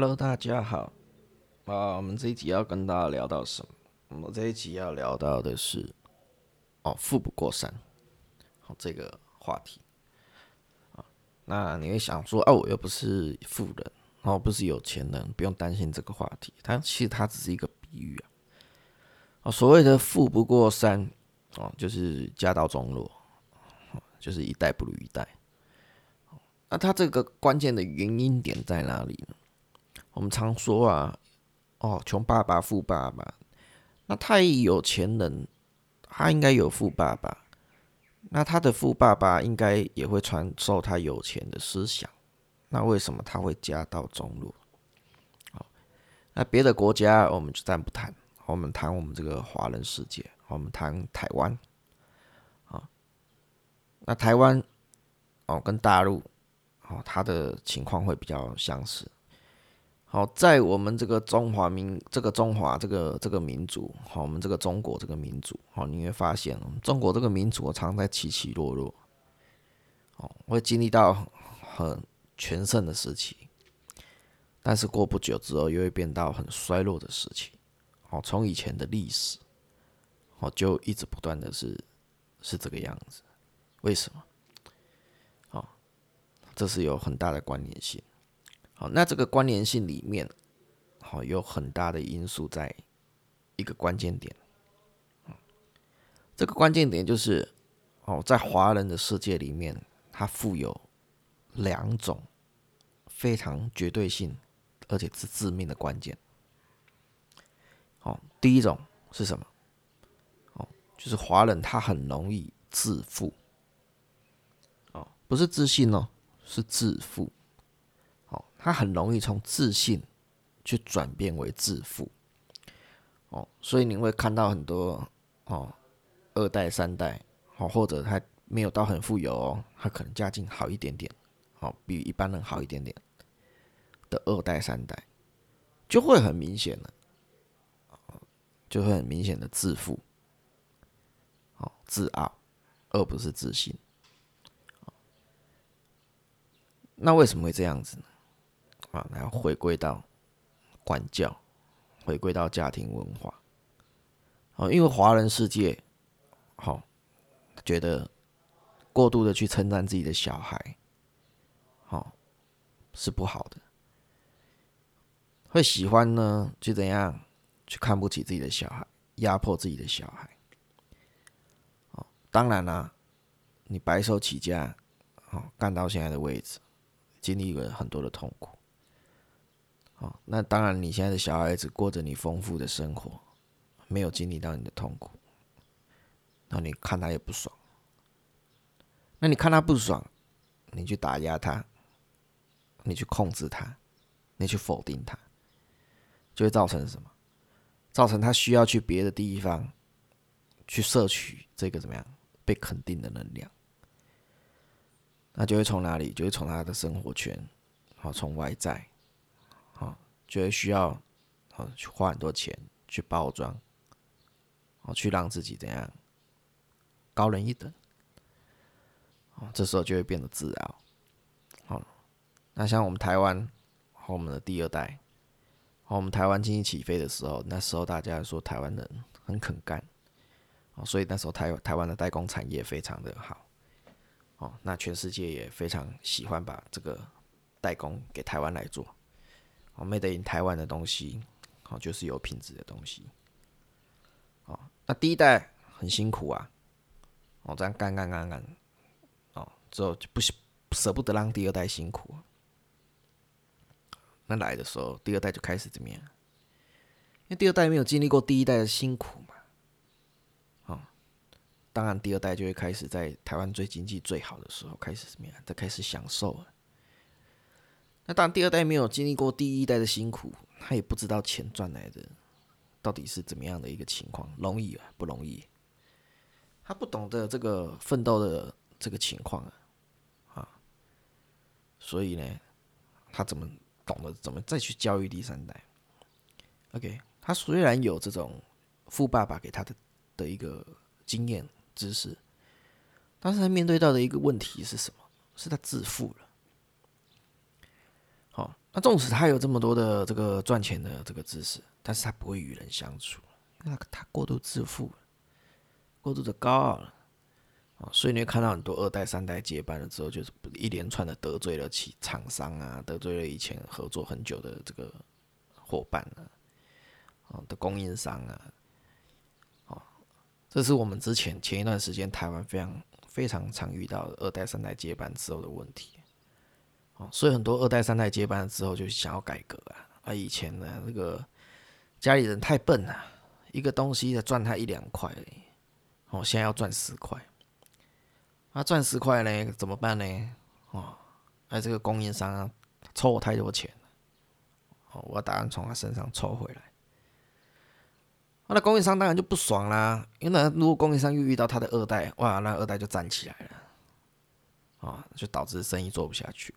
Hello，大家好。啊，我们这一集要跟大家聊到什么？我们这一集要聊到的是，哦，富不过三，好这个话题。啊，那你会想说，哦，我又不是富人，哦，不是有钱人，不用担心这个话题。它其实它只是一个比喻啊。哦，所谓的富不过三，哦，就是家道中落，就是一代不如一代。那它这个关键的原因点在哪里呢？我们常说啊，哦，穷爸爸富爸爸，那太有钱人，他应该有富爸爸，那他的富爸爸应该也会传授他有钱的思想，那为什么他会家道中落？好，那别的国家我们就暂不谈，我们谈我们这个华人世界，我们谈台湾，啊，那台湾哦跟大陆。哦，他的情况会比较相似。好，在我们这个中华民，这个中华这个这个民族，好，我们这个中国这个民族，好，你会发现，中国这个民族常在起起落落，哦，会经历到很全盛的时期，但是过不久之后，又会变到很衰落的时期。哦，从以前的历史，哦，就一直不断的是是这个样子，为什么？哦这是有很大的关联性，好，那这个关联性里面，好有很大的因素在一个关键点，这个关键点就是，哦，在华人的世界里面，它富有两种非常绝对性，而且是致命的关键，哦，第一种是什么？哦，就是华人他很容易致富，哦，不是自信哦。是致富，哦，他很容易从自信去转变为自负，哦，所以你会看到很多哦，二代、三代，哦，或者他没有到很富有哦，他可能家境好一点点，哦，比一般人好一点点的二代、三代，就会很明显的，就会很明显的自负，哦，自傲，而不是自信。那为什么会这样子呢？啊，然后回归到管教，回归到家庭文化。哦，因为华人世界，好，觉得过度的去称赞自己的小孩，好，是不好的。会喜欢呢，就怎样去看不起自己的小孩，压迫自己的小孩。哦，当然啦，你白手起家，好，干到现在的位置。经历了很多的痛苦，哦，那当然，你现在的小孩子过着你丰富的生活，没有经历到你的痛苦，那你看他也不爽，那你看他不爽，你去打压他，你去控制他，你去否定他，就会造成什么？造成他需要去别的地方去摄取这个怎么样被肯定的能量。那就会从哪里？就会从他的生活圈，好，从外在，就会需要，好，去花很多钱去包装，哦，去让自己怎样高人一等，哦，这时候就会变得自傲，好，那像我们台湾和我们的第二代，和我们台湾经济起飞的时候，那时候大家说台湾人很肯干，哦，所以那时候台台湾的代工产业非常的好。哦，那全世界也非常喜欢把这个代工给台湾来做，哦，made in 台湾的东西，哦，就是有品质的东西。哦，那第一代很辛苦啊，哦，这样干干干干，哦，之后就不舍不得让第二代辛苦。那来的时候，第二代就开始怎么样？因为第二代没有经历过第一代的辛苦嘛，哦。当然，第二代就会开始在台湾最经济最好的时候开始怎么样？在开始享受了。那当然，第二代没有经历过第一代的辛苦，他也不知道钱赚来的到底是怎么样的一个情况，容易啊，不容易。他不懂得这个奋斗的这个情况啊，啊，所以呢，他怎么懂得怎么再去教育第三代？OK，他虽然有这种富爸爸给他的的一个经验。知识，但是他面对到的一个问题是什么？是他自负了。那纵使他有这么多的这个赚钱的这个知识，但是他不会与人相处，因为他他过度自负过度的高傲了啊，所以你会看到很多二代、三代接班了之后，就是一连串的得罪了其厂商啊，得罪了以前合作很久的这个伙伴啊，啊的供应商啊，啊，这是我们之前前一段时间台湾非常非常常遇到的二代、三代接班之后的问题。所以很多二代、三代接班之后就想要改革啊！啊，以前呢，那个家里人太笨了，一个东西的赚他一两块，哦，现在要赚十块，啊，赚十块呢怎么办呢？哦，哎，这个供应商啊，抽我太多钱了哦，我打算从他身上抽回来。那供应商当然就不爽啦，因为如果供应商又遇到他的二代，哇，那二代就站起来了，啊，就导致生意做不下去。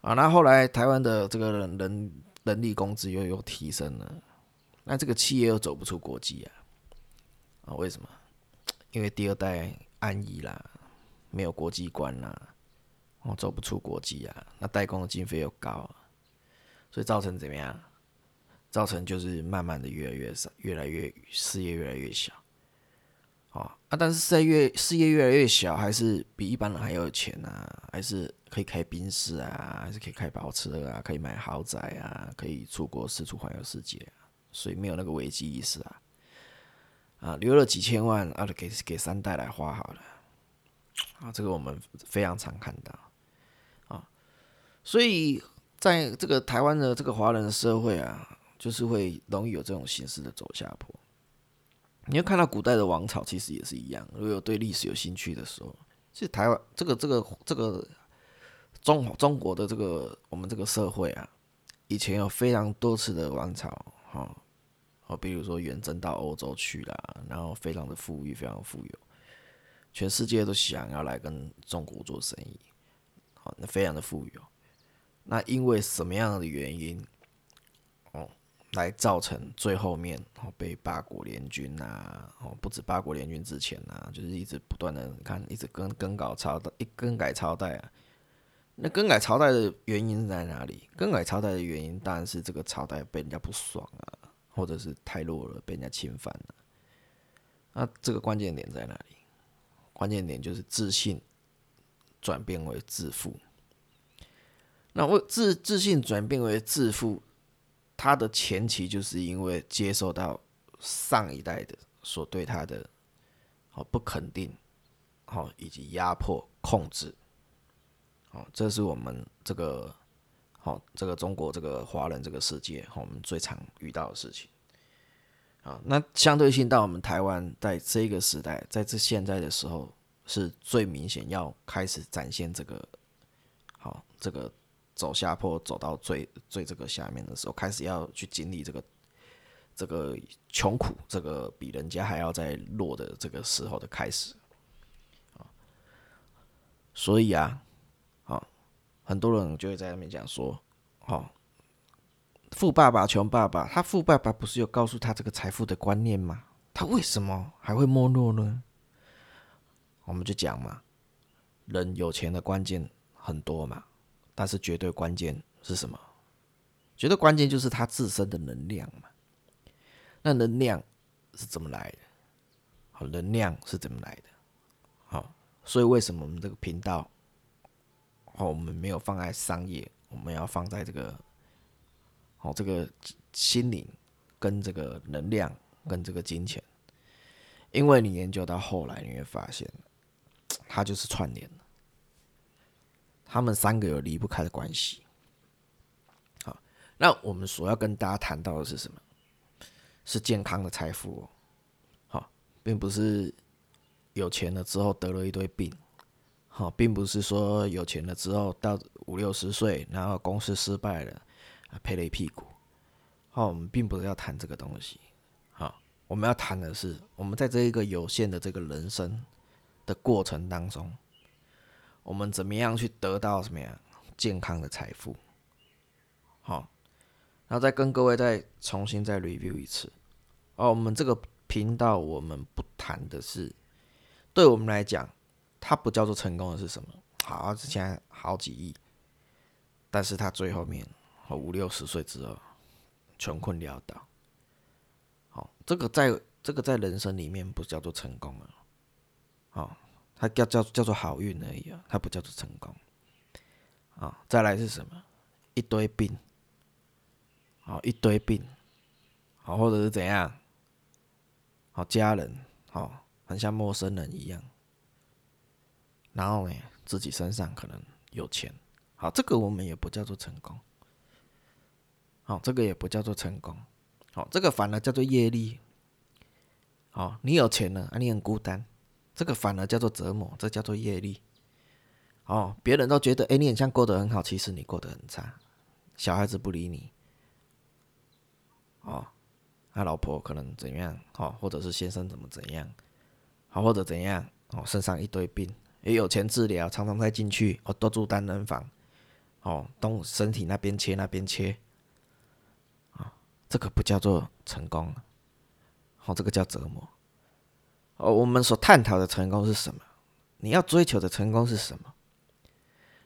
啊，那后来台湾的这个人人人力工资又又提升了，那这个企业又走不出国际啊？啊，为什么？因为第二代安逸啦，没有国际观啦，哦，走不出国际啊，那代工的经费又高，所以造成怎么样？造成就是慢慢的越来越少，越来越事业越来越小。啊啊！但是事业事业越来越小，还是比一般人还要有钱啊？还是可以开宾士啊？还是可以开跑车啊？可以买豪宅啊？可以出国四处环游世界？所以没有那个危机意识啊！啊，留了几千万啊，给给三代来花好了啊！这个我们非常常看到啊，所以在这个台湾的这个华人的社会啊，就是会容易有这种形式的走下坡。你要看到古代的王朝，其实也是一样。如果有对历史有兴趣的时候，其实台湾这个、这个、这个中中国的这个我们这个社会啊，以前有非常多次的王朝，哈，哦，比如说远征到欧洲去啦，然后非常的富裕，非常富有，全世界都想要来跟中国做生意，好，那非常的富有。那因为什么样的原因？来造成最后面哦被八国联军呐哦不止八国联军之前呐，就是一直不断的看一直更更改朝代一更改朝代啊，那更改朝代的原因在哪里？更改朝代的原因当然是这个朝代被人家不爽啊，或者是太弱了被人家侵犯了。那这个关键点在哪里？关键点就是自信转变为自负。那为自自信转变为自负。他的前期就是因为接受到上一代的所对他的好不肯定，好以及压迫控制，好，这是我们这个好这个中国这个华人这个世界，我们最常遇到的事情。啊，那相对性到我们台湾，在这个时代，在这现在的时候，是最明显要开始展现这个好这个。走下坡，走到最最这个下面的时候，开始要去经历这个这个穷苦，这个比人家还要再弱的这个时候的开始啊。所以啊，啊，很多人就会在那边讲说，哦，富爸爸穷爸爸，他富爸爸不是有告诉他这个财富的观念吗？他为什么还会没落呢？我们就讲嘛，人有钱的关键很多嘛。但是绝对关键是什么？绝对关键就是他自身的能量嘛。那能量是怎么来的？好，能量是怎么来的？好，所以为什么我们这个频道，哦，我们没有放在商业，我们要放在这个，哦，这个心灵跟这个能量跟这个金钱，因为你研究到后来，你会发现，它就是串联。他们三个有离不开的关系。好，那我们所要跟大家谈到的是什么？是健康的财富。好，并不是有钱了之后得了一堆病。好，并不是说有钱了之后到五六十岁，然后公司失败了，赔了一屁股。好，我们并不是要谈这个东西。好，我们要谈的是，我们在这一个有限的这个人生的过程当中。我们怎么样去得到什么样健康的财富？好，然后再跟各位再重新再 review 一次。哦，我们这个频道我们不谈的是，对我们来讲，它不叫做成功的是什么？好，之前好几亿，但是他最后面五六十岁之后穷困潦倒，好，这个在这个在人生里面不叫做成功了，好，它叫叫叫做好运而已啊，它不叫做成功。啊，再来是什么？一堆病，好一堆病，好或者是怎样？好家人，好很像陌生人一样。然后呢，自己身上可能有钱，好这个我们也不叫做成功。好，这个也不叫做成功。好，这个反而叫做业力。好，你有钱了啊，你很孤单，这个反而叫做折磨，这叫做业力。哦，别人都觉得，哎，你很像过得很好，其实你过得很差。小孩子不理你，哦，他老婆可能怎样，哦，或者是先生怎么怎样，好，或者怎样，哦，身上一堆病，也有钱治疗，常常再进去，哦，都住单人房，哦，东身体那边切那边切，啊，这个不叫做成功，哦，这个叫折磨。哦，我们所探讨的成功是什么？你要追求的成功是什么？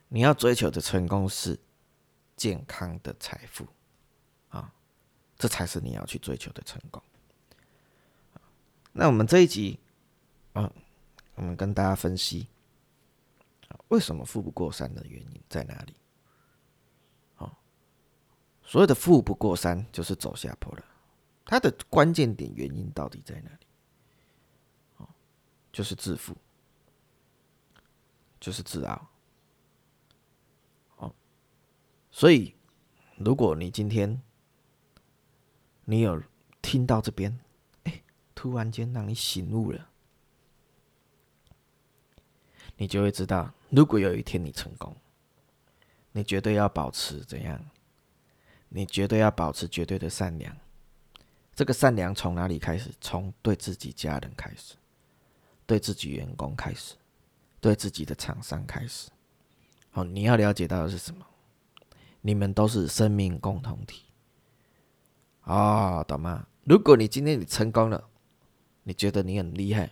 你要追求的成功是健康的财富，啊，这才是你要去追求的成功。那我们这一集，啊，我们跟大家分析，为什么富不过三的原因在哪里？啊，所有的富不过三就是走下坡了。它的关键点原因到底在哪里？就是自负，就是自傲。哦所以，如果你今天你有听到这边，哎，突然间让你醒悟了，你就会知道，如果有一天你成功，你绝对要保持怎样？你绝对要保持绝对的善良。这个善良从哪里开始？从对自己家人开始，对自己员工开始，对自己的厂商开始。哦，你要了解到的是什么？你们都是生命共同体啊，懂吗？如果你今天你成功了，你觉得你很厉害，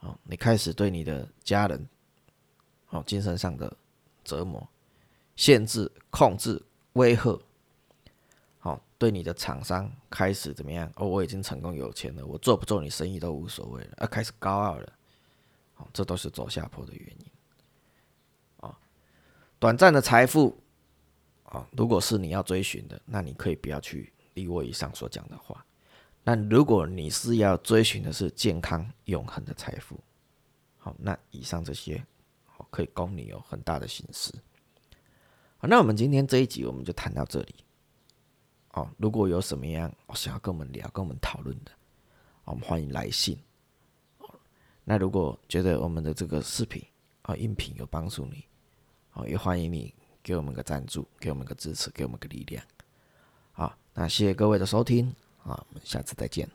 哦，你开始对你的家人，哦，精神上的折磨、限制、控制、威吓，对你的厂商开始怎么样？哦，我已经成功有钱了，我做不做你生意都无所谓了，啊，开始高傲了，哦，这都是走下坡的原因，啊，短暂的财富。啊，如果是你要追寻的，那你可以不要去理我以上所讲的话。那如果你是要追寻的是健康永恒的财富，好，那以上这些好可以供你有很大的心思。好，那我们今天这一集我们就谈到这里。哦，如果有什么样想要跟我们聊、跟我们讨论的，我们欢迎来信。那如果觉得我们的这个视频啊、音频有帮助你，哦，也欢迎你。给我们个赞助，给我们个支持，给我们个力量。好，那谢谢各位的收听，啊，我们下次再见。